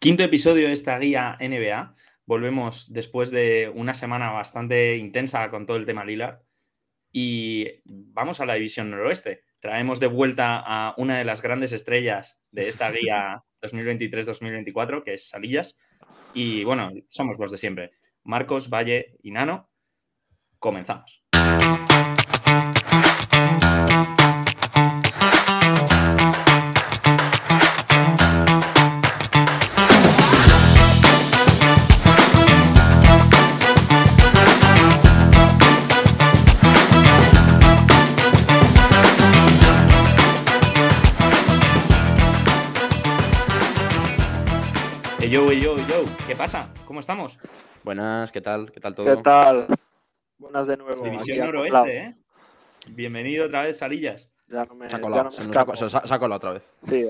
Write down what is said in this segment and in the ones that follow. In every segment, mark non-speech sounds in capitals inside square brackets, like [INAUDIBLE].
Quinto episodio de esta guía NBA. Volvemos después de una semana bastante intensa con todo el tema Lillard. Y vamos a la división noroeste. Traemos de vuelta a una de las grandes estrellas de esta guía [LAUGHS] 2023-2024, que es Salillas. Y bueno, somos los de siempre. Marcos, Valle y Nano. Comenzamos. Yo, yo, yo, ¿qué pasa? ¿Cómo estamos? Buenas, ¿qué tal? ¿Qué tal todo? ¿Qué tal? Buenas de nuevo. División Noroeste, ¿eh? Bienvenido otra vez, Salillas. Ya no me, se, ha colado, se, otra vez. Sí,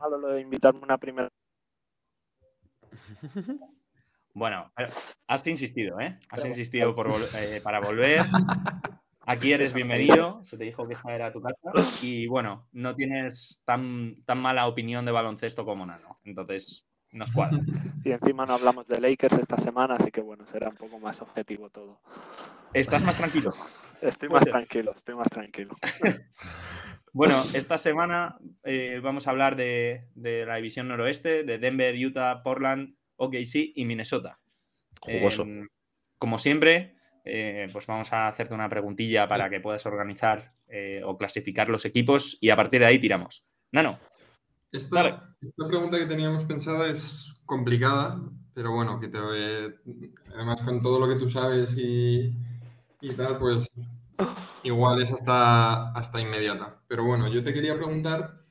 malo lo de invitarme una primera. Bueno, has insistido, ¿eh? Has insistido por, eh, para volver. Aquí eres bienvenido, se te dijo que esta era tu casa y bueno, no tienes tan, tan mala opinión de baloncesto como Nano, entonces nos cuadra. [LAUGHS] Y encima no hablamos de Lakers esta semana, así que bueno, será un poco más objetivo todo. ¿Estás más tranquilo? [LAUGHS] Estoy más tranquilo, estoy más tranquilo. [LAUGHS] bueno, esta semana eh, vamos a hablar de, la división noroeste, de Denver, Utah, Portland, OKC y Minnesota. Jugoso. como siempre, eh, pues vamos a hacerte una preguntilla para que puedas organizar eh, o clasificar los equipos y a partir de ahí tiramos. Nano. Esta, esta pregunta que teníamos pensada es complicada, pero bueno, que te, además con todo lo que tú sabes y, y tal, pues igual es hasta, hasta inmediata. Pero bueno, yo te quería preguntar,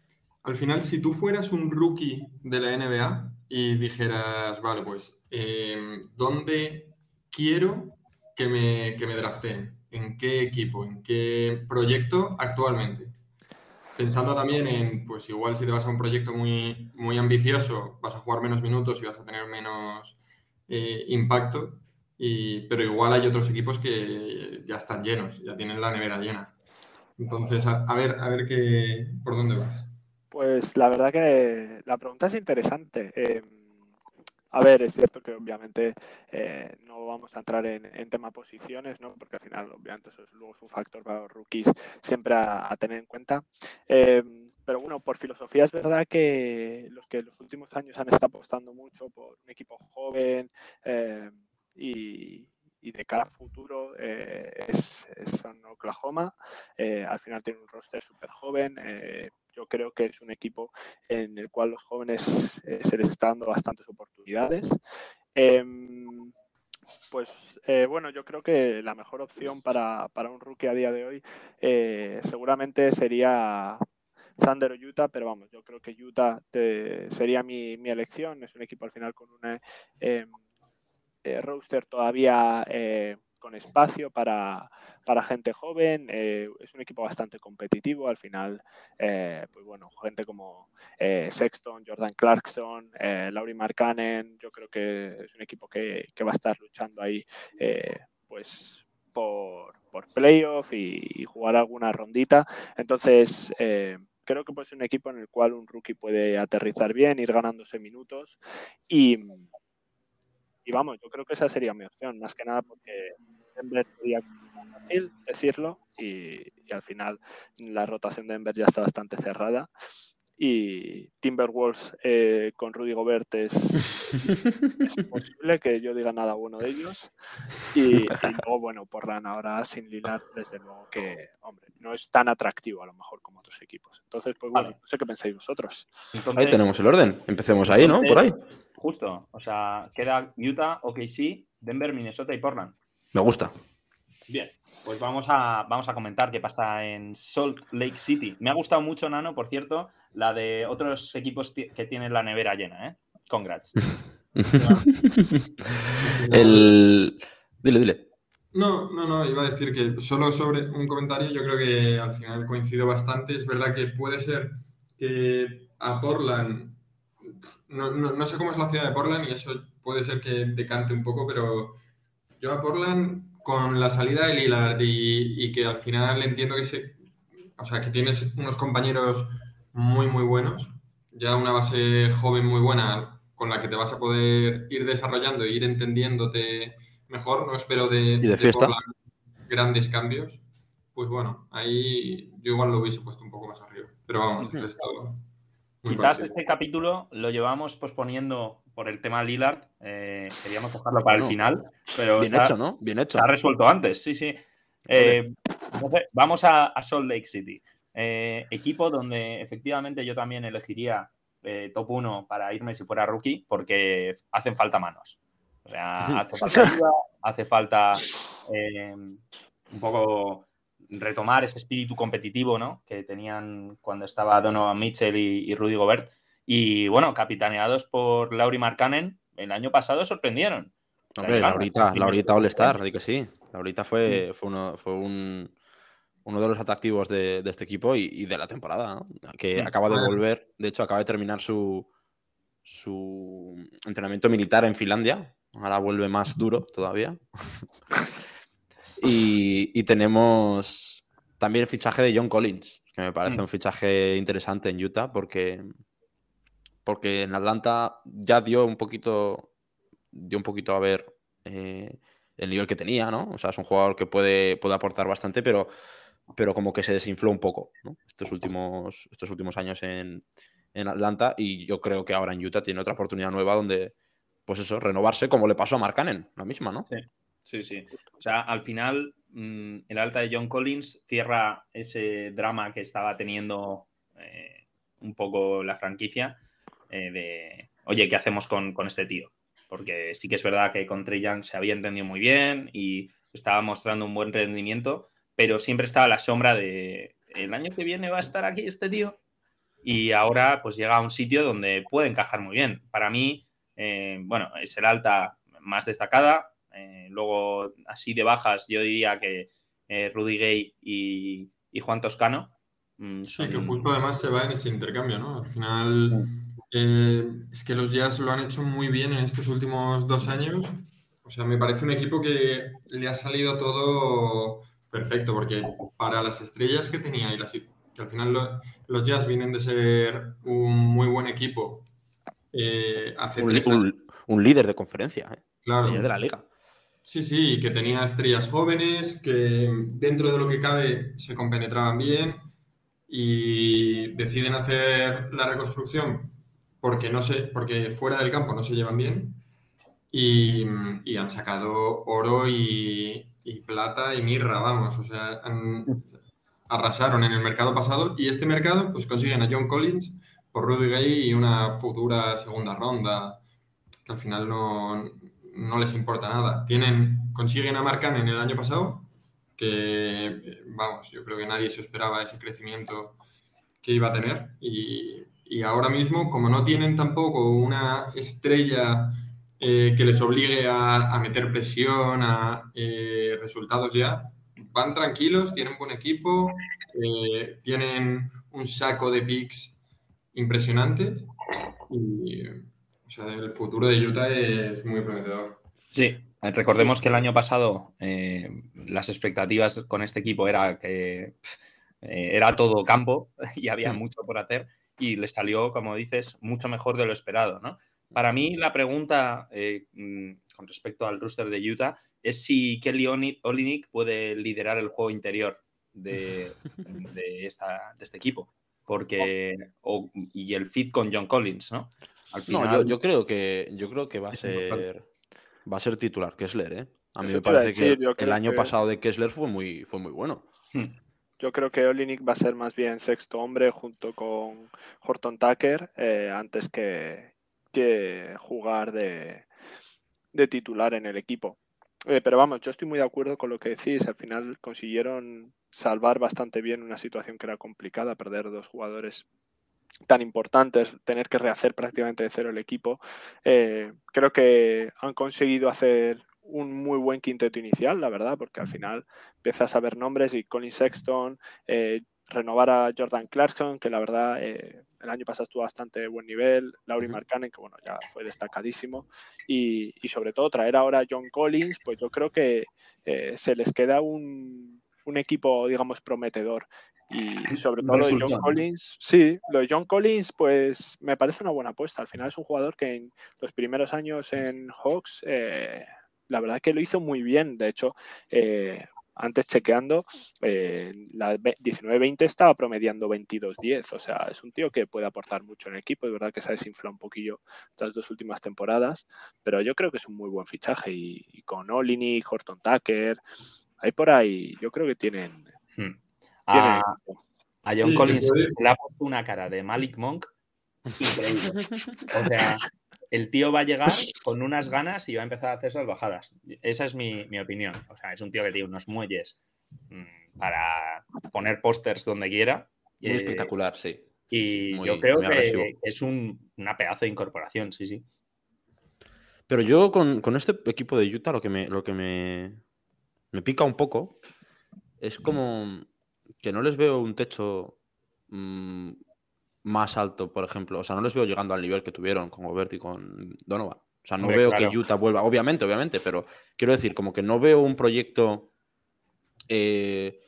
al final, si tú fueras un rookie de la NBA y dijeras, vale, pues, eh, ¿dónde quiero que me, que me drafteen? ¿En qué equipo? ¿En qué proyecto actualmente? Pensando también en, pues igual si te vas a un proyecto muy, muy ambicioso, vas a jugar menos minutos y vas a tener menos eh, impacto, y, pero igual hay otros equipos que ya están llenos, ya tienen la nevera llena. Entonces, a, ver, a ver qué, por dónde vas. Pues la verdad que la pregunta es interesante. Eh, a ver, es cierto que obviamente eh, no vamos a entrar en, tema posiciones, ¿no? porque al final obviamente eso es luego un factor para los rookies siempre a, tener en cuenta. Eh, pero bueno, por filosofía es verdad que los que en los últimos años han estado apostando mucho por un equipo joven eh, y, y de cara a futuro es, son Oklahoma. al final tiene un roster súper joven yo creo que es un equipo en el cual los jóvenes eh, se les está dando bastantes oportunidades. Em, pues eh, bueno, yo creo que la mejor opción para, un rookie a día de hoy eh, seguramente sería Thunder o Utah, pero vamos, yo creo que Utah sería mi, elección. Es un equipo al final con un em, roster todavía con espacio para, gente joven. Eh, es un equipo bastante competitivo. Al final, eh, pues bueno, gente como eh, Sexton, Jordan Clarkson, Laurie Markkanen, yo creo que es un equipo que, va a estar luchando ahí, pues por, por playoff y, jugar alguna rondita. Entonces, creo que puede ser un equipo en el cual un rookie puede aterrizar bien, ir ganándose minutos y, y vamos, yo creo que esa sería mi opción, más que nada porque Denver sería fácil decirlo y, al final la rotación de Denver ya está bastante cerrada. Y Timberwolves eh, con Rudy Gobert es, [LAUGHS] imposible que yo diga nada bueno de ellos. Y, luego bueno Portland ahora sin Lillard desde luego que hombre no es tan atractivo a lo mejor como otros equipos. Entonces pues bueno no sé qué pensáis vosotros. Ahí tenemos el orden. Empecemos ahí no por ahí justo o sea queda Utah OKC Denver Minnesota y Portland me gusta. Bien, pues vamos a, vamos a comentar qué pasa en Salt Lake City. Me ha gustado mucho, Nano, por cierto, la de otros equipos que tienen la nevera llena, ¿eh? Congrats. [LAUGHS] El... Dile, dile. No, no, no, iba a decir que solo sobre un comentario, yo creo que al final coincido bastante. Es verdad que puede ser que a Portland, no, no sé cómo es la ciudad de Portland y eso puede ser que decante un poco, pero yo a Portland, con la salida de Lillard y, que al final entiendo que, se, o sea, que tienes unos compañeros muy, muy buenos, ya una base joven muy buena con la que te vas a poder ir desarrollando e ir entendiéndote mejor. No espero de, grandes cambios. Pues bueno, ahí yo igual lo hubiese puesto un poco más arriba. Pero vamos, el estado. Quizás este capítulo lo llevamos posponiendo por el tema Lillard. Eh, queríamos dejarlo para el final, pero bien hecho, ¿no? Bien hecho. Se ha resuelto antes, sí, sí. Eh, vamos a, Salt Lake City. Eh, equipo donde efectivamente yo también elegiría top 1 para irme si fuera rookie, porque hacen falta manos. O sea, hace falta ayuda, hace falta un poco retomar ese espíritu competitivo ¿no? que tenían cuando estaba Donovan Mitchell y, Rudy Gobert. Y bueno, capitaneados por Lauri Markkanen, el año pasado sorprendieron. Hombre, Laurita, Laurita All-Star, que sí. Laurita fue, fue, uno, fue un, uno de los atractivos de, este equipo y, de la temporada, que acaba de volver, de hecho acaba de terminar su, su entrenamiento militar en Finlandia, ahora vuelve más duro todavía. [LAUGHS] [LAUGHS] Y, tenemos también el fichaje de John Collins, que me parece mm. un fichaje interesante en Utah porque, porque en Atlanta ya dio un poquito, dio un poquito a ver eh, el nivel que tenía, ¿no? O sea, es un jugador que puede, puede aportar bastante, pero, pero como que se desinfló un poco, Estos últimos, estos últimos años en, en Atlanta y yo creo que ahora en Utah tiene otra oportunidad nueva donde, pues eso, renovarse como le pasó a Mark Cannon, la misma, ¿no? Sí. Sí, sí. O sea, al final, mm, el alta de John Collins cierra ese drama que estaba teniendo eh, un poco la franquicia eh, de, oye, ¿qué hacemos con, este tío? Porque sí que es verdad que con Trey Young se había entendido muy bien y estaba mostrando un buen rendimiento, pero siempre estaba la sombra de, el año que viene va a estar aquí este tío. Y ahora pues llega a un sitio donde puede encajar muy bien. Para mí, eh, bueno, es el alta más destacada, eh, luego, así de bajas, yo diría que eh, Rudy Gay y, Juan Toscano. Mm, sí, que justo además se va en ese intercambio, ¿no? Al final, eh, es que los Jazz lo han hecho muy bien en estos últimos dos años. O sea, me parece un equipo que le ha salido todo perfecto, porque para las estrellas que tenía y las, que al final los Jazz vienen de ser un muy buen equipo. un, líder de conferencia, claro. líder de la liga. Sí, sí, que tenía estrellas jóvenes, que dentro de lo que cabe se compenetraban bien y deciden hacer la reconstrucción porque, no sé, porque fuera del campo no se llevan bien y, han sacado oro y, plata y mirra, vamos, o sea, arrasaron en el mercado pasado y este mercado pues consiguen a John Collins por Rudy Gay y una futura segunda ronda que al final no, no les importa nada. Tienen, consiguen a Marcan en el año pasado, que vamos, yo creo que nadie se esperaba ese crecimiento que iba a tener. Y, ahora mismo, como no tienen tampoco una estrella eh, que les obligue a, meter presión, a eh, resultados ya, van tranquilos, tienen buen equipo, eh, tienen un saco de picks impresionantes y o sea, el futuro de Utah es muy prometedor. Sí, recordemos que el año pasado eh, las expectativas con este equipo era que eh, era todo campo [LAUGHS] y había mucho por hacer y le salió, como dices, mucho mejor de lo esperado, ¿no? Para mí la pregunta eh, mm, con respecto al roster de Utah es si Kelly Olynyk puede liderar el juego interior de, [LAUGHS] de, este equipo. Porque, y el fit con John Collins, ¿no? No, yo, creo que, yo creo que va a ser va a ser titular Kessler, ¿eh? A mí me parece que el año pasado de Kessler fue muy, fue muy bueno. [LAUGHS] Yo creo que Olinik va a ser más bien sexto hombre junto con Horton Tucker eh, antes que, que jugar de, de, titular en el equipo. Eh, pero vamos, yo estoy muy de acuerdo con lo que decís. Al final consiguieron salvar bastante bien una situación que era complicada, perder dos jugadores tan importantes, tener que rehacer prácticamente de cero el equipo. Eh, creo que han conseguido hacer un muy buen quinteto inicial, la verdad, porque al final empiezas a ver nombres y Colin Sexton, eh, renovar a Jordan Clarkson, que la verdad eh, el año pasado estuvo bastante buen nivel, Laurie Markkanen, que bueno, ya fue destacadísimo, y, sobre todo traer ahora a John Collins, pues yo creo que se les queda un, un equipo, digamos, prometedor Y [LAUGHS] sobre todo lo de John Collins, sí, lo de John Collins, pues me parece una buena apuesta. Al final es un jugador que en los primeros años en Hawks, eh, la verdad que lo hizo muy bien. De hecho, eh, antes chequeando, eh, la 19-20 estaba promediando 22-10. O sea, es un tío que puede aportar mucho en el equipo. Es verdad que se ha desinflado un poquillo estas dos últimas temporadas, pero yo creo que es un muy buen fichaje. Y, con Olini, Horton Tucker, hay por ahí, yo creo que tienen. Hmm. A, John Collins le ha puesto una cara de Malik Monk increíble. o sea, el tío va a llegar con unas ganas y va a empezar a hacer esas bajadas. Esa es mi, opinión. O sea, es un tío que tiene unos muelles mm, para poner pósters donde quiera. Muy eh, espectacular, sí. Y yo creo que es un, una pedazo de incorporación, sí, sí. Pero yo con, este equipo de Utah lo que me, lo que me, me pica un poco es como que no les veo un techo mm, más alto, por ejemplo. O sea, no les veo llegando al nivel que tuvieron con Gobert y con Donovan. O sea, no veo que Utah vuelva, obviamente, obviamente, pero quiero decir, como que no veo un proyecto. Eh,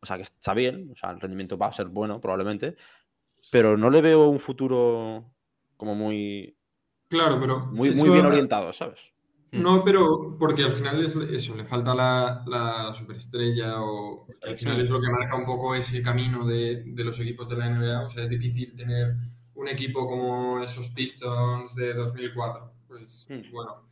o sea, que está bien, o sea, el rendimiento va a ser bueno, probablemente, pero no le veo un futuro como muy. Claro, pero. Muy, muy bien orientado, ¿sabes? Mm. No, pero porque al final es eso, le falta la, superestrella o al final es lo que marca un poco ese camino de, los equipos de la NBA. O sea, es difícil tener un equipo como esos Pistons de 2004. Pues mm. bueno,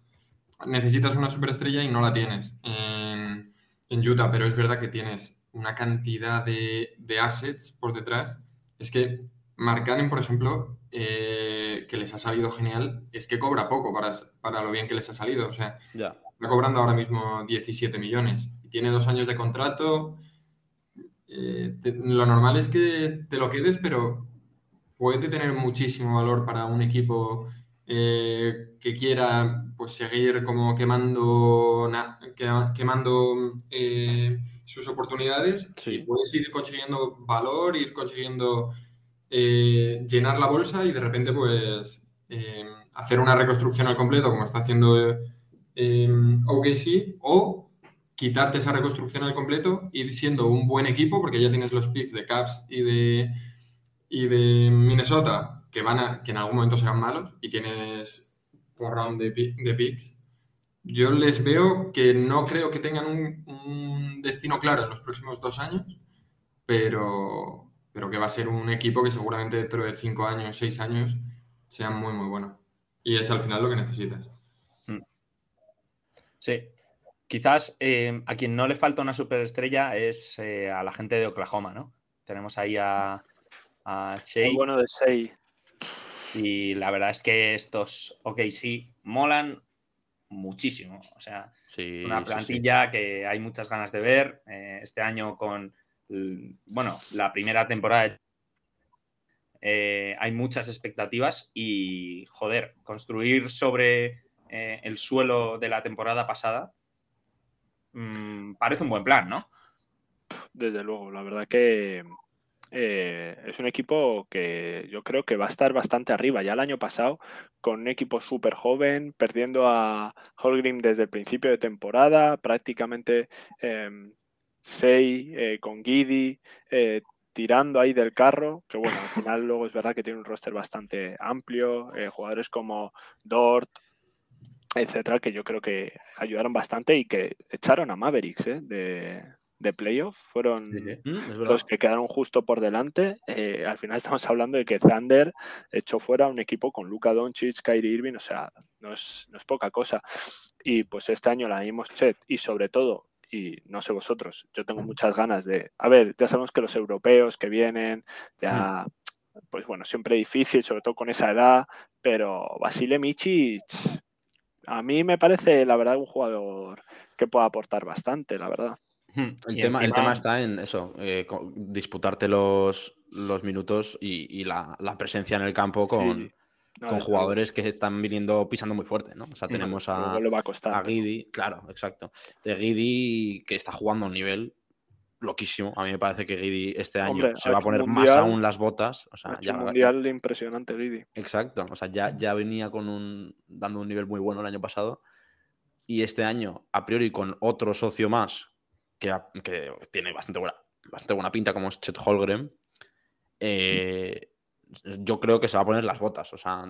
necesitas una superestrella y no la tienes en, Utah, pero es verdad que tienes una cantidad de, de assets por detrás. Es que Marcanen, por ejemplo, eh, que les ha salido genial, es que cobra poco para, para lo bien que les ha salido. O sea, está cobrando ahora mismo 17 millones y tiene dos años de contrato. Eh, lo normal es que te lo quedes, pero puede tener muchísimo valor para un equipo eh, que quiera pues, seguir como quemando, quemando sus oportunidades y puedes ir consiguiendo valor, ir consiguiendo eh, llenar la bolsa y de repente pues eh, hacer una reconstrucción al completo como está haciendo eh, OKC o quitarte esa reconstrucción al completo, ir siendo un buen equipo porque ya tienes los picks de Caps y de, y de Minnesota que, van a, que en algún momento serán malos y tienes porrón de, de picks. Yo les veo que no creo que tengan un, un destino claro en los próximos dos años, pero, pero que va a ser un equipo que seguramente dentro de cinco años, seis años, sea muy, muy bueno. Y es al final lo que necesitas. Mm. Sí. Quizás eh, a quien no le falta una superestrella es eh, a la gente de Oklahoma, ¿no? Tenemos ahí a, a Shea. bueno de Shea. Y la verdad es que estos OK sí molan muchísimo. O sea, una plantilla que hay muchas ganas de ver. Eh, este año con bueno, la primera temporada eh, hay muchas expectativas y, joder, construir sobre eh, el suelo de la temporada pasada mm, parece un buen plan, ¿no? Desde luego, la verdad que eh, es un equipo que yo creo que va a estar bastante arriba. Ya el año pasado, con un equipo súper joven, perdiendo a Holgrim desde el principio de temporada, prácticamente em, Sei, eh, con Gidi, eh, tirando ahí del carro, que bueno, al final luego es verdad que tiene un roster bastante amplio, eh, jugadores como Dort, etcétera, que yo creo que ayudaron bastante y que echaron a Mavericks de, de playoff, fueron mm, los que quedaron justo por delante. al final estamos hablando de que Thunder echó fuera un equipo con Luka Doncic, Kyrie Irving, o sea, no es, no es poca cosa. Y pues este año la dimos Chet y sobre todo y no sé vosotros, yo tengo muchas ganas de, a ver, ya sabemos que los europeos que vienen, ya, pues bueno, siempre difícil, sobre todo con esa edad, pero Basile Michi, a mí me parece, la verdad, un jugador que puede aportar bastante, la verdad. El, tema, el tema está en eso, eh, disputarte los, los minutos y, la, presencia en el campo con, con jugadores que están viniendo pisando muy fuerte, ¿no? O sea, tenemos a, a Guidi, claro, exacto. De Guidi que está jugando a un nivel loquísimo. A mí me parece que Guidi este año se va a poner más aún las botas. O sea, ya, un mundial impresionante, Guidi. Exacto. O sea, ya, ya venía con un, dando un nivel muy bueno el año pasado. Y este año, a priori, con otro socio más que, que tiene bastante buena bastante buena pinta como es Chet Holgren, eh, yo creo que se va a poner las botas. O sea,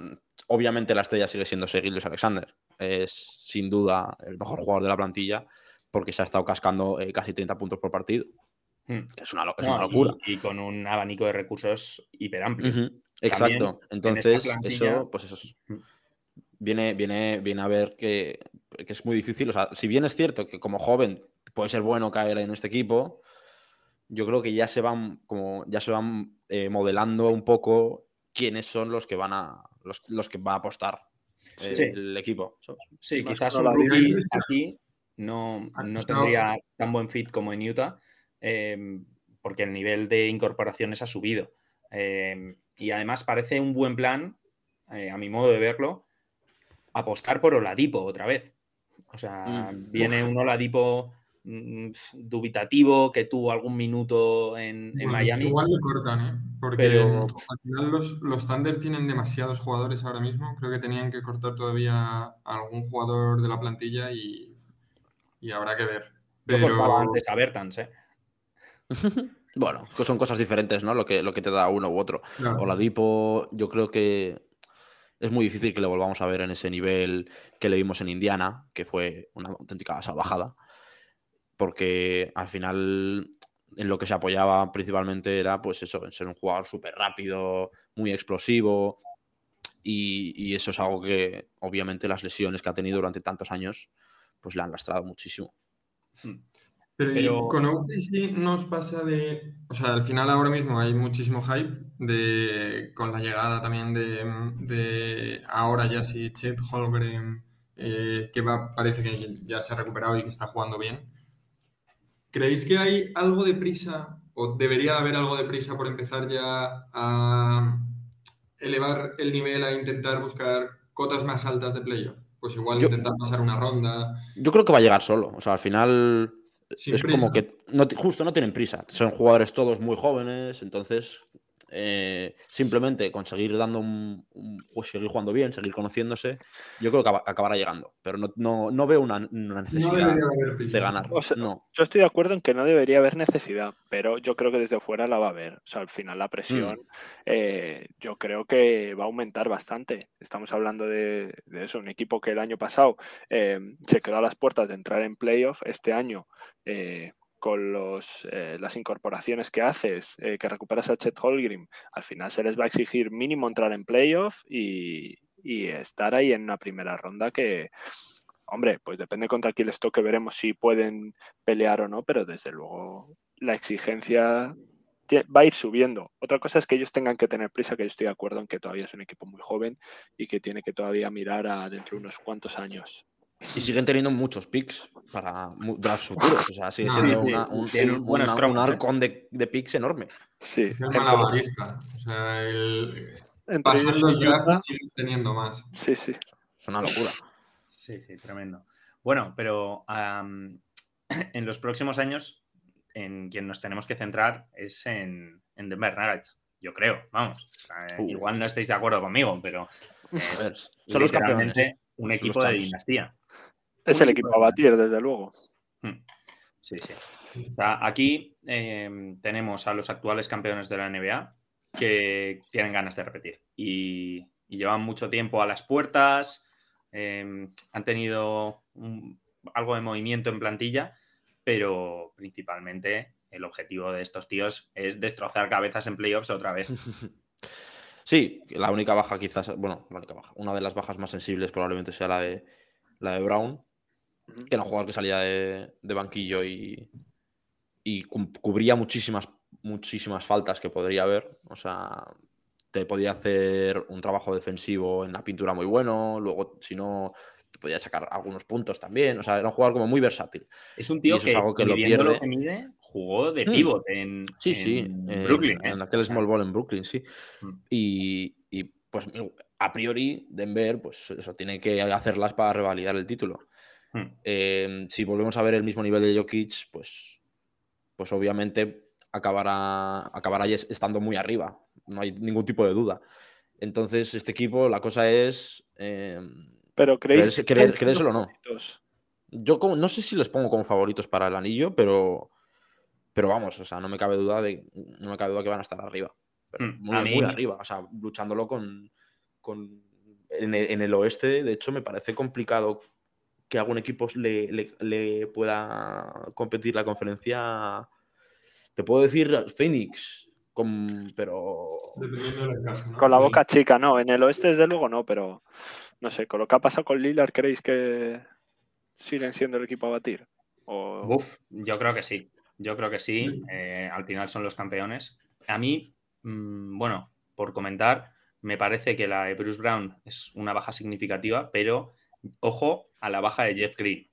obviamente la estrella sigue siendo Seguiles Alexander. Es sin duda el mejor jugador de la plantilla porque se ha estado cascando eh, casi 30 puntos por partido. Hmm. Es una, es una locura. Y, con un abanico de recursos hiper amplio. Ujú, Exacto. Entonces, eso, pues eso es- Mm. viene, viene, viene a ver que, que es muy difícil. O sea, si bien es cierto que como joven puede ser bueno caer en este equipo, yo creo que ya se van, como, ya se van eh, modelando un poco quiénes son los que van a. los, los que va a apostar eh, Sí. el equipo. ¿sabes? Sí, quizás un rookie aquí no, Ah, no no. tendría tan buen fit como en Utah, eh, porque el nivel de incorporaciones ha subido. Eh, y además parece un buen plan, eh, a mi modo de verlo, apostar por Oladipo otra vez. O sea, Mm, viene un Oladipo mm, dubitativo que tuvo algún minuto en, en Bueno, Miami. Igual le cortan, ¿eh? Porque Pero- al final los, los Thunder tienen demasiados jugadores ahora mismo. Creo que tenían que cortar todavía a algún jugador de la plantilla y, y habrá que ver. Yo Pero cortaba antes a Bertans, ¿eh? [LAUGHS] Bueno, son cosas diferentes, ¿no? Lo que, lo que te da uno u otro. claro, Oladipo, yo creo que es muy difícil que le volvamos a ver en ese nivel que le vimos en Indiana, que fue una auténtica salvajada, porque al final en lo que se apoyaba principalmente era pues eso, en ser un jugador súper rápido, muy explosivo, y, y eso es algo que obviamente las lesiones que ha tenido durante tantos años pues le han lastrado muchísimo. Pero, y Pero- con OKC nos pasa de. O sea, al final ahora mismo hay muchísimo hype de, con la llegada también de, de ahora ya sí Chet Holmgren, eh, que va, parece que ya se ha recuperado y que está jugando bien. ¿Creéis que hay algo de prisa o debería haber algo de prisa por empezar ya a elevar el nivel a intentar buscar cotas más altas de playoff? Pues igual Yo- intentar pasar una ronda. Yo creo que va a llegar solo, o sea, al final Sin es prisa. como que no, justo no tienen prisa. Son jugadores todos muy jóvenes, entonces eh, simplemente conseguir dando un, un- pues, seguir jugando bien, seguir conociéndose, yo creo que acaba- acabará llegando. Pero no, no- no veo una, necesidad de ganar. O sea, No. Yo estoy de acuerdo en que no debería haber necesidad, pero yo creo que desde fuera la va a haber. O sea, al final la presión eh, yo creo que va a aumentar bastante. Estamos hablando de, de eso, un equipo que el año pasado eh, se quedó a las puertas de entrar en playoff. Este año, eh, con los, eh, las incorporaciones que haces, eh, que recuperas a Chet Holgrim, al final se les va a exigir mínimo entrar en playoff y, y estar ahí en una primera ronda que, hombre, pues depende contra quién les toque, veremos si pueden pelear o no, pero desde luego la exigencia va a ir subiendo. Otra cosa es que ellos tengan que tener prisa, que yo estoy de acuerdo en que todavía es un equipo muy joven y que tiene que todavía mirar a dentro de unos cuantos años. Y siguen teniendo muchos picks para drafts futuros. O sea, sigue Ah, siendo sí, una- sí, un, un- una- un ¿eh? arcón de, de picks enorme. Sí, Es malabarista. O sea, el, ellos los drafts sigues teniendo más. sí, sí. Es una locura. Sí, sí, tremendo. Bueno, pero am, [CLEARS THROAT] en los próximos años, en quien nos tenemos que centrar es en, en Denver Nuggets. Yo creo, vamos. O sea, eh, Uh. Igual no estáis de acuerdo conmigo, pero A ver, son los campeones. un equipo de dinastía. Es el equipo a batir, desde luego. Hmm. Sí, sí. O sea, aquí eh, tenemos a los actuales campeones de la NBA que tienen ganas de repetir y, y llevan mucho tiempo a las puertas, eh, han tenido un- algo de movimiento en plantilla, pero principalmente el objetivo de estos tíos es destrozar cabezas en playoffs otra vez. [LAUGHS] Sí, la única baja quizás, bueno, la única baja, una de las bajas más sensibles probablemente sea la de la de Brown, Que era un jugador que salía de, de banquillo y, y cu- cubría muchísimas, muchísimas faltas que podría haber. O sea, te podía hacer un trabajo defensivo en la pintura muy bueno, luego si no, te podía sacar algunos puntos también. O sea, era un jugador como muy versátil. Es un tío que, es algo que lo midiendo lo pierde. que mide, jugó de Hmm. pivot en, Sí, sí, en en- Brooklyn. ¿eh? en aquel small ball en Brooklyn, sí. Mm. Y, y, pues a priori, Denver, pues eso, tiene que hacerlas para revalidar el título. Hmm. Eh, si volvemos a ver el mismo nivel de Jokic, pues, pues obviamente acabará, acabará estando muy arriba. No hay ningún tipo de duda. Entonces, este equipo, la cosa es. eh, Pero creéis que creer- o no. favoritos? yo como, no sé si les pongo como favoritos para el anillo, pero. Pero vamos, o sea, no me cabe duda de, no me cabe duda que van a estar arriba. Mm, muy, a muy mí- arriba. O sea, luchándolo con. con- en, el, en el oeste, de hecho, me parece complicado que algún equipo le, le- le pueda competir la conferencia. Te puedo decir Phoenix, con- pero. Con la boca chica, no. En el oeste, desde luego, no, pero no sé, con lo que ha pasado con Lillard, ¿creéis que siguen siendo el equipo a batir? O... Uf, yo creo que sí. Yo creo que sí. Sí. eh, al final son los campeones. A mí, mm, bueno, por comentar, me parece que la de Bruce Brown es una baja significativa, pero ojo a la baja de Jeff Green.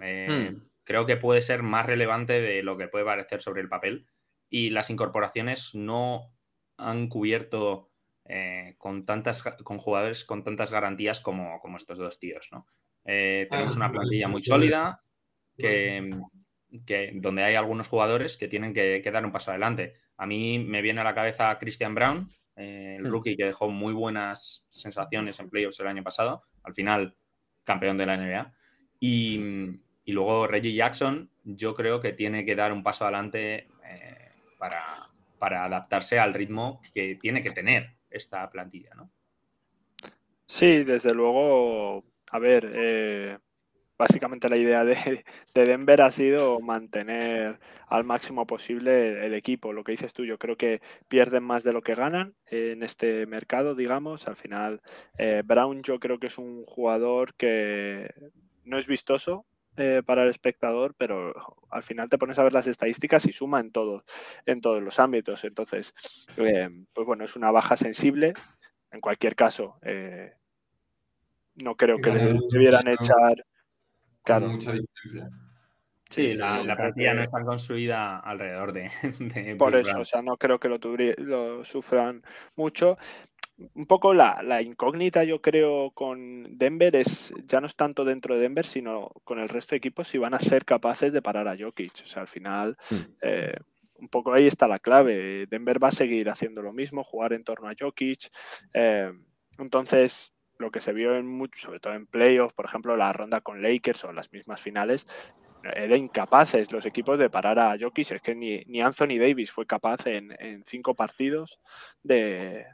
Eh, Hmm. Creo que puede ser más relevante de lo que puede parecer sobre el papel. Y las incorporaciones no han cubierto eh, con tantas con jugadores con tantas garantías como, como estos dos tíos, ¿no? Eh, tenemos Ah, una pues, plantilla muy sólida que, que- donde hay algunos jugadores que tienen que, que dar un paso adelante. A mí me viene a la cabeza Christian Brown, eh, el Hmm. rookie que dejó muy buenas sensaciones en playoffs el año pasado, al final campeón de la NBA. Y, y luego Reggie Jackson, yo creo que tiene que dar un paso adelante eh, para, para adaptarse al ritmo que tiene que tener esta plantilla, ¿no? Sí, desde luego, a ver, eh, básicamente la idea de, [LAUGHS] de Denver ha sido mantener al máximo posible el equipo. Lo que dices tú, yo creo que pierden más de lo que ganan en este mercado, digamos. Al final, eh, Brown yo creo que es un jugador que no es vistoso eh, para el espectador, pero al final te pones a ver las estadísticas y suma en todos, en todos los ámbitos. Entonces, eh, pues bueno, es una baja sensible. En cualquier caso, eh, no creo que le debieran ganamos. Con Claro, mucha diferencia. Sí, sí, la, la plantilla que- no está construida alrededor de, [LAUGHS] de por Bruce eso, Brown. o sea, no creo que lo, tubri- lo sufran mucho. Un poco la, la incógnita, yo creo, con Denver es ya no es tanto dentro de Denver, sino con el resto de equipos si van a ser capaces de parar a Jokic. O sea, al final, Hmm. eh, un poco ahí está la clave. Denver va a seguir haciendo lo mismo, jugar en torno a Jokic. eh, entonces, lo que se vio en mucho, sobre todo en playoffs, por ejemplo, la ronda con Lakers o las mismas finales, eran incapaces los equipos de parar a Jokic. Es que ni, ni Anthony Davis fue capaz en, cinco partidos de,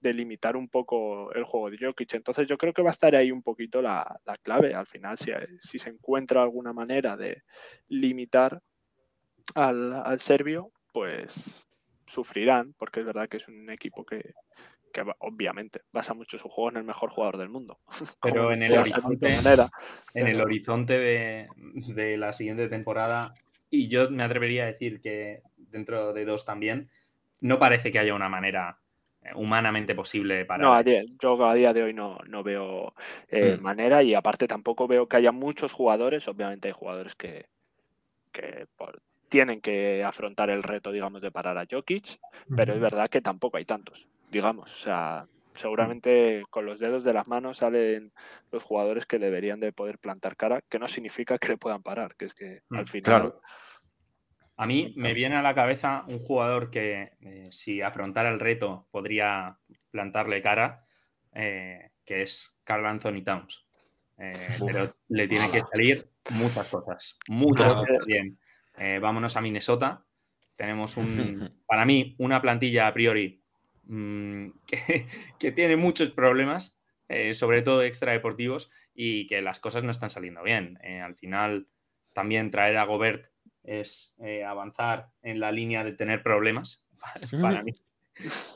de limitar un poco el juego de Jokic. Entonces yo creo que va a estar ahí un poquito la, la clave. Al final, si, si se encuentra alguna manera de limitar al, al serbio, pues sufrirán, porque es verdad que es un equipo que, que va- obviamente basa mucho su juego en el mejor jugador del mundo. [LAUGHS] Pero en el horizonte- manera. en el horizonte de, de la siguiente temporada, y yo me atrevería a decir que dentro de dos también, no parece que haya una manera eh, humanamente posible para... No, a día- yo a día de hoy no, no veo eh, Mm. manera y aparte tampoco veo que haya muchos jugadores. Obviamente hay jugadores que, que por- tienen que afrontar el reto, digamos, de parar a Jokic, pero es verdad que tampoco hay tantos, digamos. O sea, seguramente con los dedos de las manos salen los jugadores que deberían de poder plantar cara, que no significa que le puedan parar, que es que Mm, al final... claro. A mí me viene a la cabeza un jugador que eh, si afrontara el reto podría plantarle cara, eh, que es Carl Anthony Towns. Eh, pero le tienen que salir muchas cosas, muchas Ah. cosas bien. Eh, vámonos a Minnesota. Tenemos un, [LAUGHS] para mí, una plantilla a priori mm, [LAUGHS] que, que tiene muchos problemas, eh, sobre todo extradeportivos, y que las cosas no están saliendo bien. Eh, al final, también traer a Gobert es eh, avanzar en la línea de tener problemas [LAUGHS] para mí.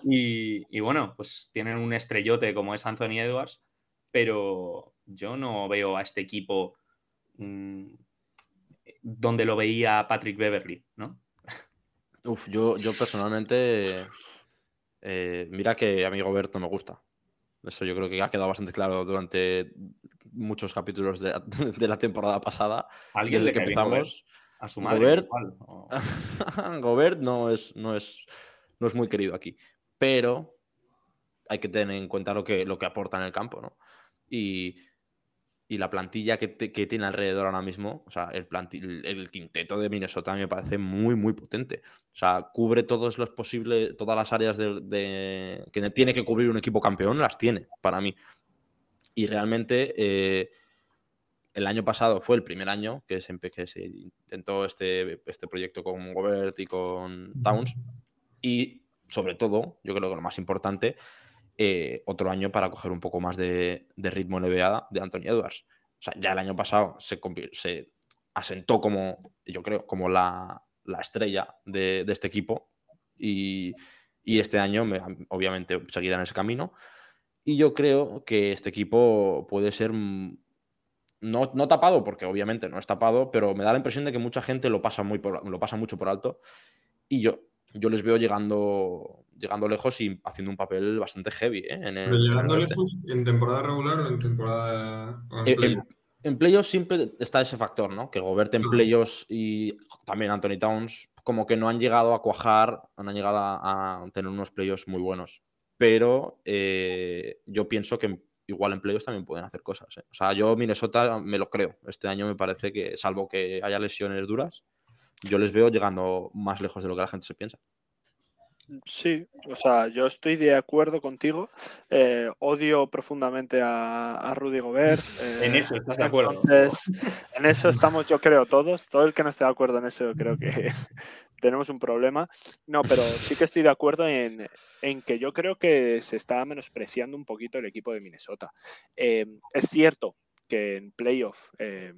Y, y bueno, pues tienen un estrellote como es Anthony Edwards, pero yo no veo a este equipo mm, donde lo veía Patrick Beverly, ¿no? Uf, yo, yo personalmente. Eh, mira que a mí Gobert no me gusta. Eso yo creo que ha quedado bastante claro durante muchos capítulos de, la- [LAUGHS] de la temporada pasada. Alguien Desde que empezamos. a su madre. Gobert- igual, o- Gobert [LAUGHS] no es, no, es, no es muy querido aquí. Pero hay que tener en cuenta lo que, lo que aporta en el campo, ¿no? Y, y la plantilla que, te- que tiene alrededor ahora mismo, o sea, el, planti- el, el quinteto de Minnesota me parece muy, muy potente. O sea, cubre todos los posibles, todas las áreas de, de- que tiene que cubrir un equipo campeón, las tiene, para mí. Y realmente eh, el año pasado fue el primer año que se, que se intentó este, este proyecto con Gobert y con Towns. Y sobre todo, yo creo que lo más importante, eh, otro año para coger un poco más de, ritmo NBA de Anthony Edwards. O sea, ya el año pasado se, se asentó como, yo creo, como la, estrella de, este equipo. Y, este año, obviamente, seguirá en ese camino. Y yo creo que este equipo puede ser no, no, tapado, porque obviamente no es tapado, pero me da la impresión de que mucha gente lo pasa, muy lo pasa mucho por alto. Y yo, yo les veo llegando, llegando lejos y haciendo un papel bastante heavy. ¿eh? En llegando lejos en temporada regular o en temporada. en, en, playoffs siempre está ese factor, ¿no? Que Gobert en playoffs y también Anthony Towns, como que no han llegado a cuajar, no han llegado a, tener unos playoffs muy buenos pero eh, yo pienso que igual en playoffs también pueden hacer cosas. ¿eh? O sea, yo Minnesota me lo creo. Este año me parece que, salvo que haya lesiones duras, yo les veo llegando más lejos de lo que la gente se piensa. Sí, o sea, yo estoy de acuerdo contigo. Eh, odio profundamente a, Rudy Gobert. en eso estás de acuerdo. en eso estamos, yo creo, todos. Todo el que no esté de acuerdo en eso, yo creo que [LAUGHS] tenemos un problema. No, pero sí que estoy de acuerdo en, que yo creo que se está menospreciando un poquito el equipo de Minnesota. Eh, es cierto que en playoff, eh,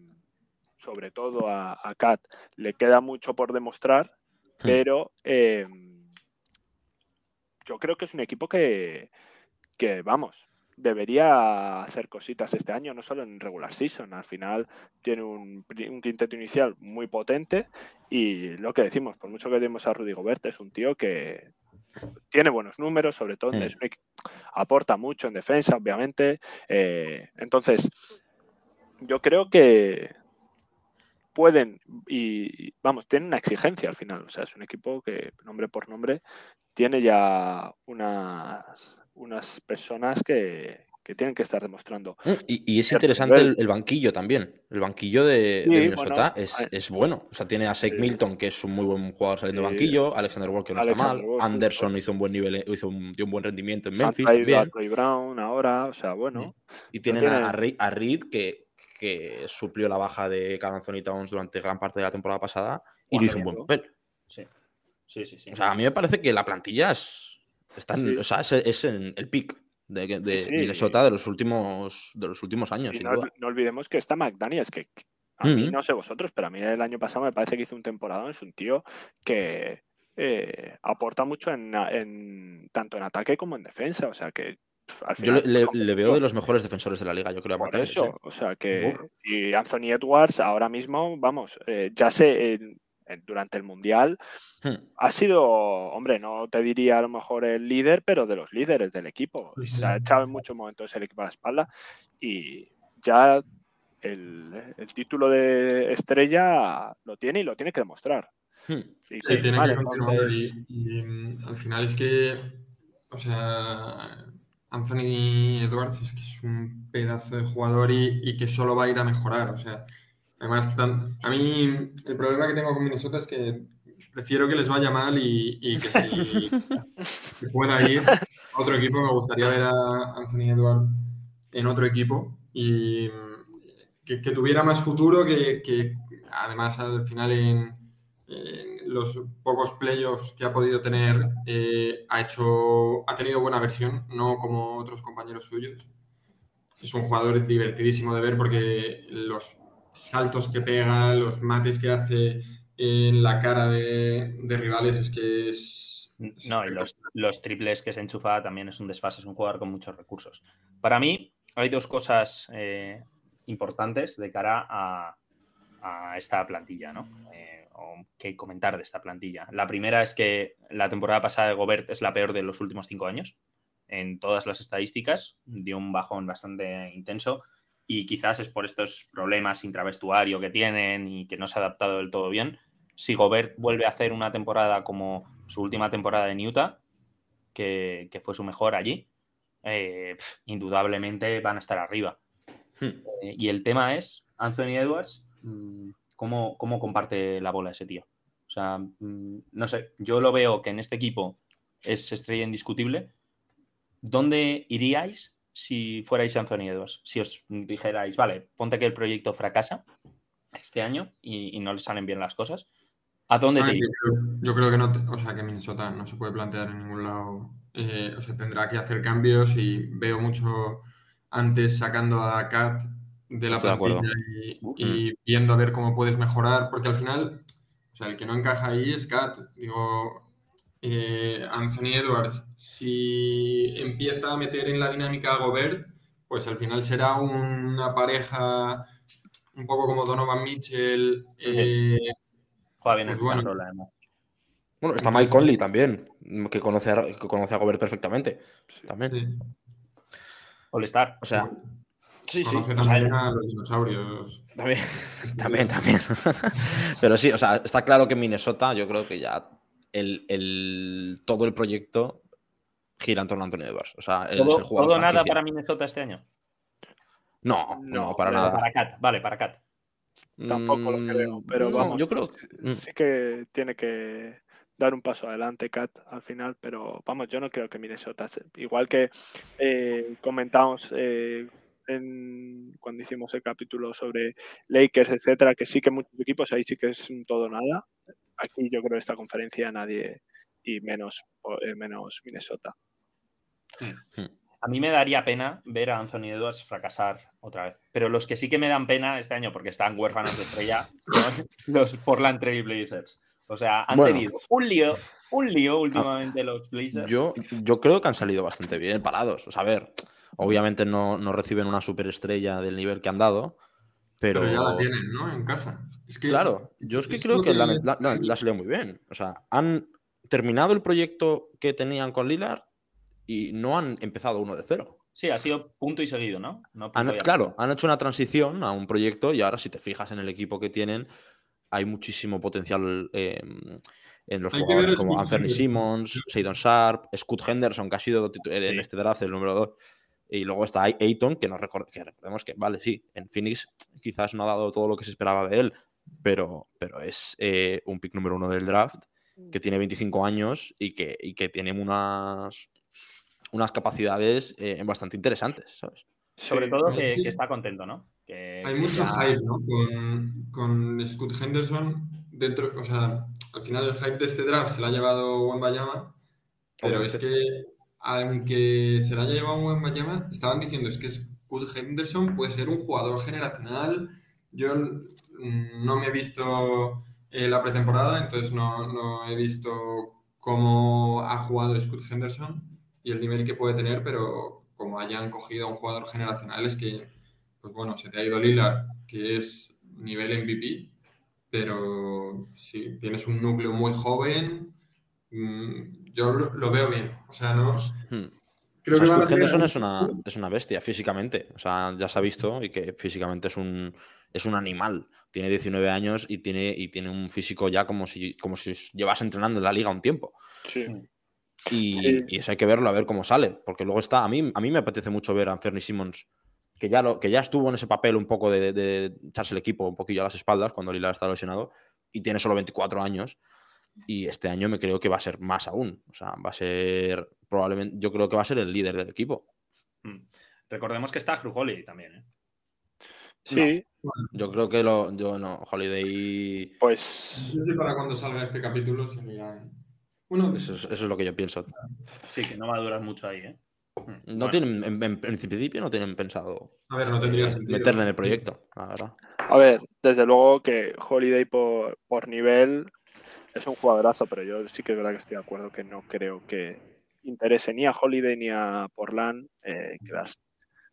sobre todo a, a, Kat, le queda mucho por demostrar, hmm. pero eh, yo creo que es un equipo que, que vamos, debería hacer cositas este año, no solo en regular season. Al final tiene un, quinteto inicial muy potente y lo que decimos, por mucho que dimos a Rudy Gobert, es un tío que tiene buenos números, sobre todo aporta mucho en defensa, obviamente. Eh, entonces, yo creo que pueden y vamos, tienen una exigencia al final. O sea, es un equipo que nombre por nombre tiene ya unas, unas personas que, tienen que estar demostrando. Mm, y, es interesante el, banquillo también. El banquillo de, Minnesota es, bueno. O sea, tiene a Shake Milton, que es un muy buen jugador saliendo de banquillo. Alexander Walker no está mal. Anderson hizo un buen nivel, hizo un, dio un buen rendimiento en Memphis. También. Brown ahora, o sea, bueno. Y, tienen a, Reed, que, que suplió la baja de Carl Anthony Towns durante gran parte de la temporada pasada y lo hizo un buen papel. Sí. Sí, sí, sí. O sea, a mí me parece que la plantilla es, está o sea, es, en el pick de, de Minnesota de los últimos, de los últimos años. no, no, olvidemos que está McDaniels, que a mí no sé vosotros, pero a mí el año pasado me parece que hizo un temporada, es un tío que eh, aporta mucho en, tanto en ataque como en defensa. O sea que al final, yo le, veo de los mejores defensores de la liga, yo creo. Por eso, ¿eh? o sea que. Y Anthony Edwards ahora mismo, vamos, eh, ya sé, durante el Mundial, hmm. ha sido, hombre, no te diría a lo mejor el líder, pero de los líderes del equipo. Se ha echado en muchos momentos el equipo a la espalda y ya el, título de estrella lo tiene y lo tiene que demostrar. Hmm. sí, tiene que continuar y, mm, al final es que, o sea, Anthony Edwards es que es un pedazo de jugador y, y que solo va a ir a mejorar, o sea, Además, a mí el problema que tengo con Minnesota es que prefiero que les vaya mal y, que si [LAUGHS] pueda ir a otro equipo, me gustaría ver a Anthony Edwards en otro equipo y que, tuviera más futuro, que, además al final en, los pocos playoffs que ha podido tener eh, ha hecho ha tenido buena versión, no como otros compañeros suyos. Es un jugador divertidísimo de ver porque los saltos que pega, los mates que hace en la cara de, rivales, es que es... no, y los, triples que se enchufa también es un desfase, es un jugador con muchos recursos. Para mí hay dos cosas eh, importantes de cara a, esta plantilla, ¿no? Eh, o que comentar de esta plantilla. La primera es que la temporada pasada de Gobert es la peor de los últimos cinco años en todas las estadísticas, dio un bajón bastante intenso y quizás es por estos problemas intravestuario que tienen y que no se ha adaptado del todo bien. Si Gobert vuelve a hacer una temporada como su última temporada en Utah, que, fue su mejor allí, eh, indudablemente van a estar arriba. Hmm. Eh, y el tema es, Anthony Edwards, mm, ¿cómo, ¿cómo, comparte la bola ese tío? O sea, mm, no sé, yo lo veo que en este equipo es estrella indiscutible. ¿Dónde iríais si fuerais Anthony Edwards? Si os dijerais, vale, ponte que el proyecto fracasa este año y, no le salen bien las cosas. ¿A dónde te yo, creo que no, o sea, que Minnesota no se puede plantear en ningún lado. Eh, o sea, tendrá que hacer cambios y veo mucho antes sacando a Kat de la plantilla y, viendo a ver cómo puedes mejorar, porque al final, o sea, el que no encaja ahí es Kat. Digo, eh, Anthony Edwards, si empieza a meter en la dinámica a Gobert, pues al final será una pareja un poco como Donovan Mitchell. Eh, Juega bien pues bueno. Bueno, está Mike Conley también, que conoce a, que conoce a Gobert perfectamente. También. All Star. O sea, sí, sí. también a los dinosaurios. También, [LAUGHS] también, también. [LAUGHS] Pero sí, o sea, está claro que en Minnesota yo creo que ya el, todo el proyecto gira en torno a Antonio Edwards. O sea, ¿Todo, es ¿todo nada para Minnesota este año? No, no, para nada. Para Cat, vale, para Cat. Tampoco lo creo, mm, pero vamos, yo creo mm. sí que tiene que dar un paso adelante Cat al final, pero vamos, yo no creo que Minnesota, igual que eh, comentamos eh, en, cuando hicimos el capítulo sobre Lakers, etcétera, que sí que muchos equipos ahí sí que es un todo nada. Aquí yo creo que esta conferencia nadie y menos, eh, menos Minnesota. Hmm. A mí me daría pena ver a Anthony Edwards fracasar otra vez. Pero los que sí que me dan pena este año, porque están huérfanos de estrella, son [LAUGHS] los Portland Trail Blazers. O sea, han tenido un lío, un lío últimamente ah, los Blazers. Yo, yo creo que han salido bastante bien parados. O sea, a ver, obviamente no, reciben una superestrella del nivel que han dado, pero... ya la tienen, ¿no? En casa. claro, yo es que creo que, la, la, salido muy bien. O sea, han terminado el proyecto que tenían con Lillard y no han empezado uno de cero. Sí, ha sido punto y seguido, ¿no? claro, han hecho una transición a un proyecto y ahora si te fijas en el equipo que tienen, hay muchísimo potencial em, en los jugadores como Anthony Simmons, Seydon Sharp, Scott Henderson, que ha sido en este draft el número 2. Y luego está Ayton, que, nos que recordemos que, vale, sí, en Phoenix quizás no ha dado todo lo que se esperaba de él, pero, pero es eh, un pick número uno del draft, que tiene 25 años y que, y que tiene unas unas capacidades eh, bastante interesantes, ¿sabes? Sobre todo que, está contento, ¿no? Hay mucho hype, ¿no? Con, con Scott Henderson dentro, o sea, al final el hype de este draft se lo ha llevado Bayama, pero es que aunque se lo haya llevado Bayama, estaban diciendo es que Scott Henderson puede ser un jugador generacional. Yo no me he visto eh, la pretemporada, entonces no, no he visto cómo ha jugado Scott Henderson y el nivel que puede tener, pero como hayan cogido a un jugador generacional es que, pues bueno, se te ha ido Lillard, que es nivel MVP, pero si tienes un núcleo muy joven, mm, yo lo, veo bien. O sea, no... Hmm. Creo que Henderson es una, es una bestia físicamente. O sea, ya se ha visto y que físicamente es un, es un animal. Tiene 19 años y tiene, y tiene un físico ya como si, como si llevas entrenando en la liga un tiempo. Sí. Y, eso hay que verlo, a ver cómo sale. Porque luego está, a mí, a mí me apetece mucho ver a Fernie Simmons, que ya, lo, que ya estuvo en ese papel un poco de, echarse el equipo un poquillo a las espaldas cuando Lila está lesionado y tiene solo 24 años. Y este año me creo que va a ser más aún. O sea, va a ser probablemente, yo creo que va a ser el líder del equipo. Hmm. Recordemos que está Drew Holiday también, ¿eh? Sí. yo creo que lo, yo no, Holiday. Pues. No sé para cuando salga este capítulo se mira. Bueno, eso es, lo que yo pienso. Sí, que no va a durar mucho ahí, ¿eh? Hmm. No tienen, en, principio no tienen pensado a ver, no tendría eh, meterle en el proyecto, A ver, desde luego que Holiday por, por nivel es un jugadorazo, pero yo sí que es verdad que estoy de acuerdo que no creo que interese ni a Holiday ni a Portland eh,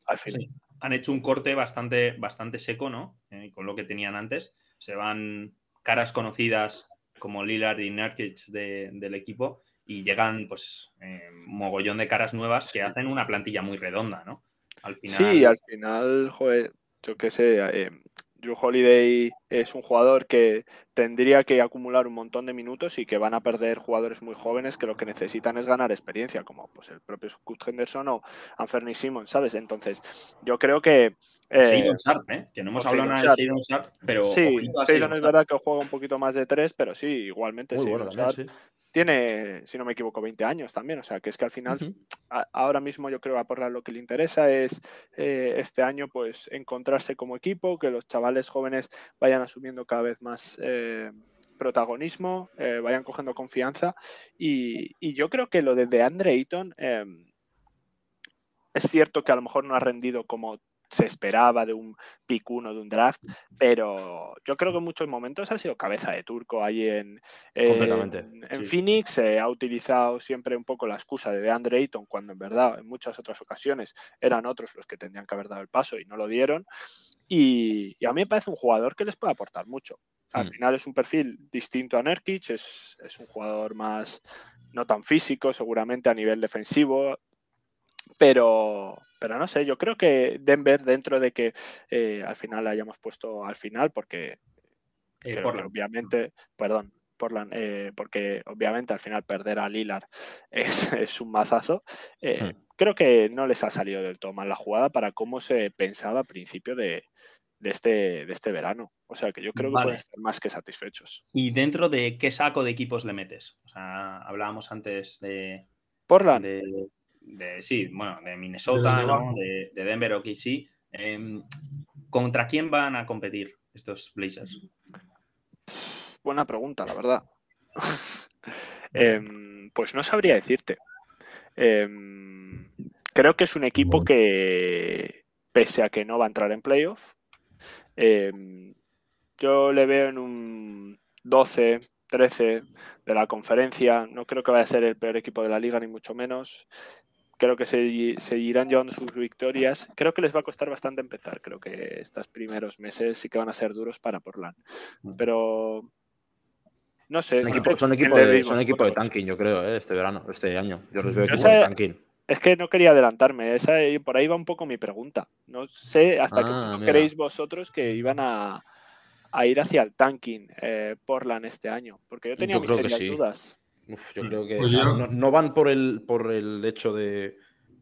al final. Han hecho un corte bastante, bastante seco, ¿no? Eh, con lo que tenían antes. Se van caras conocidas como Lillard y Nurkic del equipo y llegan pues eh, mogollón de caras nuevas que hacen una plantilla muy redonda, ¿no? Al final... Sí, al final, joder, yo qué sé, eh, Drew Holiday es un jugador que tendría que acumular un montón de minutos y que van a perder jugadores muy jóvenes que lo que necesitan es ganar experiencia, como pues el propio Scott Henderson o Anthony Simmons, ¿sabes? Entonces, yo creo que eh, Sharp, ¿eh? que no hemos hablado nada de Sharp, pero. Sí, Seidon es verdad que juega un poquito más de tres, pero sí, igualmente Muy bueno, sí. Tiene, si no me equivoco, 20 años también. O sea, que es que al final, ahora mismo yo creo que a Portland lo que le interesa es eh, este año, pues, encontrarse como equipo, que los chavales jóvenes vayan asumiendo cada vez más eh, protagonismo, eh, vayan cogiendo confianza. Y, yo creo que lo de Andre Ayton em, es cierto que a lo mejor no ha rendido como se esperaba de un pick 1 de un draft, pero yo creo que en muchos momentos ha sido cabeza de turco ahí en, en, Phoenix. Se ha utilizado siempre un poco la excusa de DeAndre Ayton, cuando en verdad en muchas otras ocasiones eran otros los que tendrían que haber dado el paso y no lo dieron. Y, a mí me parece un jugador que les puede aportar mucho. Al hmm. final es un perfil distinto a Nerkic, es, es un jugador más no tan físico, seguramente a nivel defensivo, pero, pero no sé, yo creo que Denver, dentro de que eh, al final la hayamos puesto al final, porque eh, obviamente, perdón, Portland, eh, porque obviamente al final perder a Lillard [LAUGHS] es, un mazazo. Hmm. Creo que no les ha salido del todo mal la jugada para cómo se pensaba a principio de, este, de este verano. O sea que yo creo que pueden estar más que satisfechos. ¿Y dentro de qué saco de equipos le metes? O sea, hablábamos antes de. Portland de, sí, bueno, de Minnesota, de, de, Denver o KC. Em, ¿Contra quién van a competir estos Blazers? Buena pregunta, la verdad. [LAUGHS] Em, pues no sabría decirte. Em, creo que es un equipo que, pese a que no va a entrar en playoff, yo le veo en un 12, 13 de la conferencia. No creo que vaya a ser el peor equipo de la liga, ni mucho menos creo que se, seguirán llevando sus victorias. Creo que les va a costar bastante empezar. Creo que estos primeros meses sí que van a ser duros para Portland. Mm. Pero no sé. Son equipo, de, son equipo de tanking, yo creo, ¿eh? este verano, este año. Yo les veo equipo de tanking. Es que no quería adelantarme. Esa, por ahí va un poco mi pregunta. No sé hasta qué ah, punto creéis vosotros que iban a, ir hacia el tanking eh, Portland este año. Porque yo tenía mis serias dudas yo creo que pues no, van por el, por el hecho de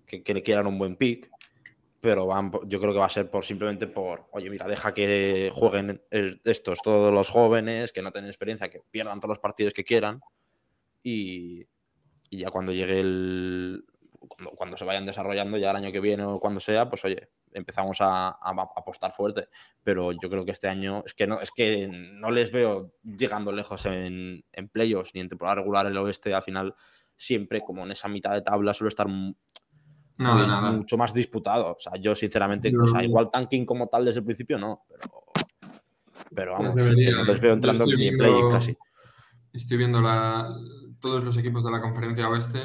que, le quieran un buen pick, pero van, yo creo que va a ser por simplemente por, oye, mira, deja que jueguen estos, todos los jóvenes, que no tienen experiencia, que pierdan todos los partidos que quieran y, y ya cuando llegue el, cuando, cuando, se vayan desarrollando ya el año que viene o cuando sea, pues oye, empezamos a, apostar fuerte. Pero yo creo que este año es que no, es que no les veo llegando lejos en, en playoffs ni en temporada regular el oeste. Al final, siempre como en esa mitad de tabla suele estar mucho más disputado. O sea, yo sinceramente, igual tanking como tal desde el principio no, pero, pero vamos, pues no les veo entrando en play casi. Estoy viendo la, todos los equipos de la conferencia oeste.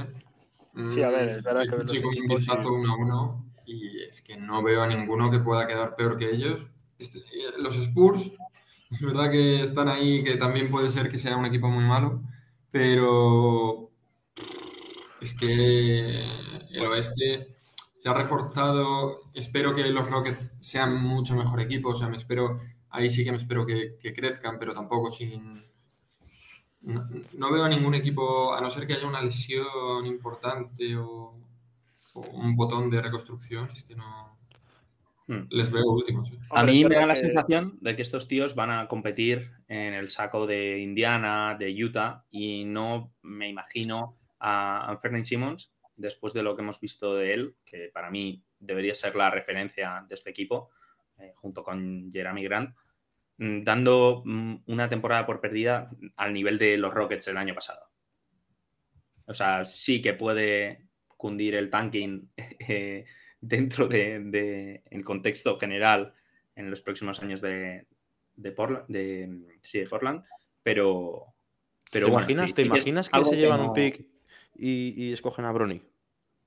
Sí, a ver, es verdad que un vistazo uno a uno y es que no veo a ninguno que pueda quedar peor que ellos. Este, los Spurs, es verdad que están ahí, que también puede ser que sea un equipo muy malo, pero es que el oeste se ha reforzado. Espero que los Rockets sean mucho mejor equipo, o sea, me espero, ahí sí que me espero que, crezcan, pero tampoco sin. No, no, veo a ningún equipo, a no ser que haya una lesión importante o un botón de reconstrucción, es que no. Hmm. Les veo últimos. A mí me da la sensación de que estos tíos van a competir en el saco de Indiana, de Utah, y no me imagino a Anthony Simmons, después de lo que hemos visto de él, que para mí debería ser la referencia de este equipo, eh, junto con Jeremy Grant, dando mm, una temporada por perdida al nivel de los Rockets el año pasado. O sea, sí que puede cundir el tanking [LAUGHS] eh, dentro del de, contexto general en los próximos años de, de Portland, de, sí, de Portland, pero, pero ¿Te imaginas, ¿te imaginas que se llevan un pick y, y, escogen a Brony?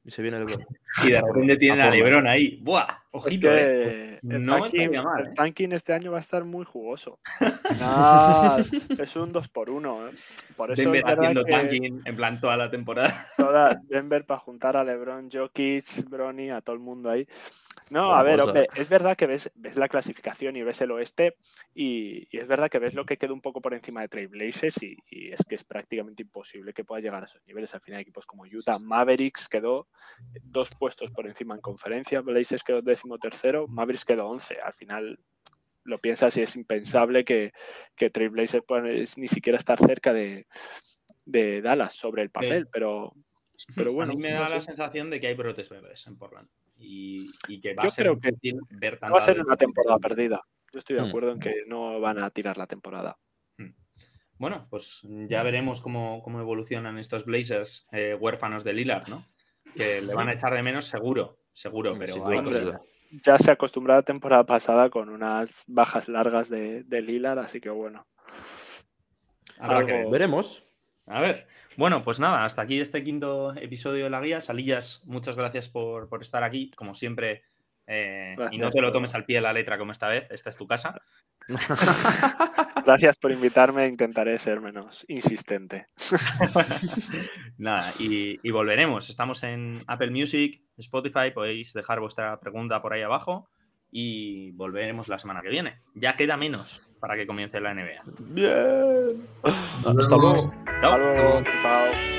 Y se viene LeBron. [LAUGHS] Y de repente tienen a, LeBron ahí. ¡Buah! Ojito, eh. El, no tanking, mal, ¿eh? tanking este año va a estar muy jugoso. [LAUGHS] es un 2 por 1 ¿eh? Por eso Denver haciendo tanking en plan toda la temporada. Toda Denver para juntar a LeBron, Jokic, Brony, a todo el mundo ahí. No, a ver, hombre, es verdad que ves, ves la clasificación y ves el oeste y, es verdad que ves lo que queda un poco por encima de Trailblazers y, y es que es prácticamente imposible que pueda llegar a esos niveles. Al final equipos como Utah, Mavericks quedó dos puestos por encima en conferencia, Blazers quedó décimo tercero, Mavericks quedó once. Al final lo piensas y es impensable que, que Trailblazers pueda ni siquiera estar cerca de, de Dallas sobre el papel, pero, pero bueno. A mí me da la sensación de que hay brotes verdes en Portland y, que va a ser creo que ver va a ser una temporada perdida. Yo estoy de hmm. acuerdo en que no van a tirar la temporada. Hmm. Bueno, pues ya veremos cómo, evolucionan estos Blazers eh, huérfanos de Lillard, ¿no? Que le van a echar de menos seguro, seguro, pero hay ya se acostumbró la temporada pasada con unas bajas largas de, de Lillard, así que bueno. que veremos. A ver, bueno, pues nada, hasta aquí este quinto episodio de la guía. Salillas, muchas gracias por, estar aquí. Como siempre, eh, y no te lo tomes al pie de la letra como esta vez, esta es tu casa. [LAUGHS] Gracias por invitarme, intentaré ser menos insistente. [LAUGHS] Nada, y, y, volveremos. Estamos en Apple Music, Spotify, podéis dejar vuestra pregunta por ahí abajo y volveremos la semana que viene. Ya queda menos para que comience la NBA. Bien. Hasta luego. Chao. Chao.